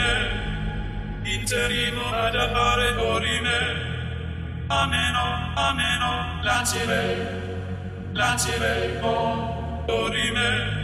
me, interimo ad appare dorime, ameno, ameno, lancire, lancire, oh, dorime,